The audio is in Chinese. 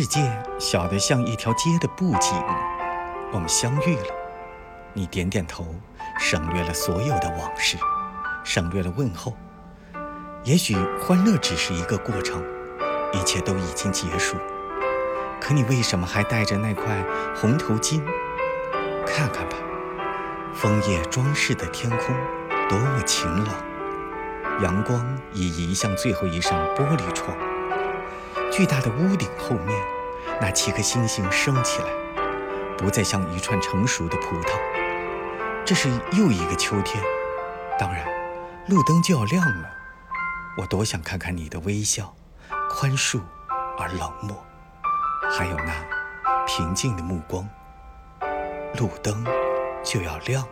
世界小得像一条街的布景，我们相遇了。你点点头，省略了所有的往事，省略了问候。也许欢乐只是一个过程，一切都已经结束。可你为什么还戴着那块红头巾？看看吧，枫叶装饰的天空多么晴朗，阳光已移向最后一扇玻璃窗。巨大的屋顶后面，那七颗星星升起来，不再像一串成熟的葡萄。这是又一个秋天，当然，路灯就要亮了。我多想看看你的微笑，宽恕而冷漠，还有那平静的目光。路灯就要亮了。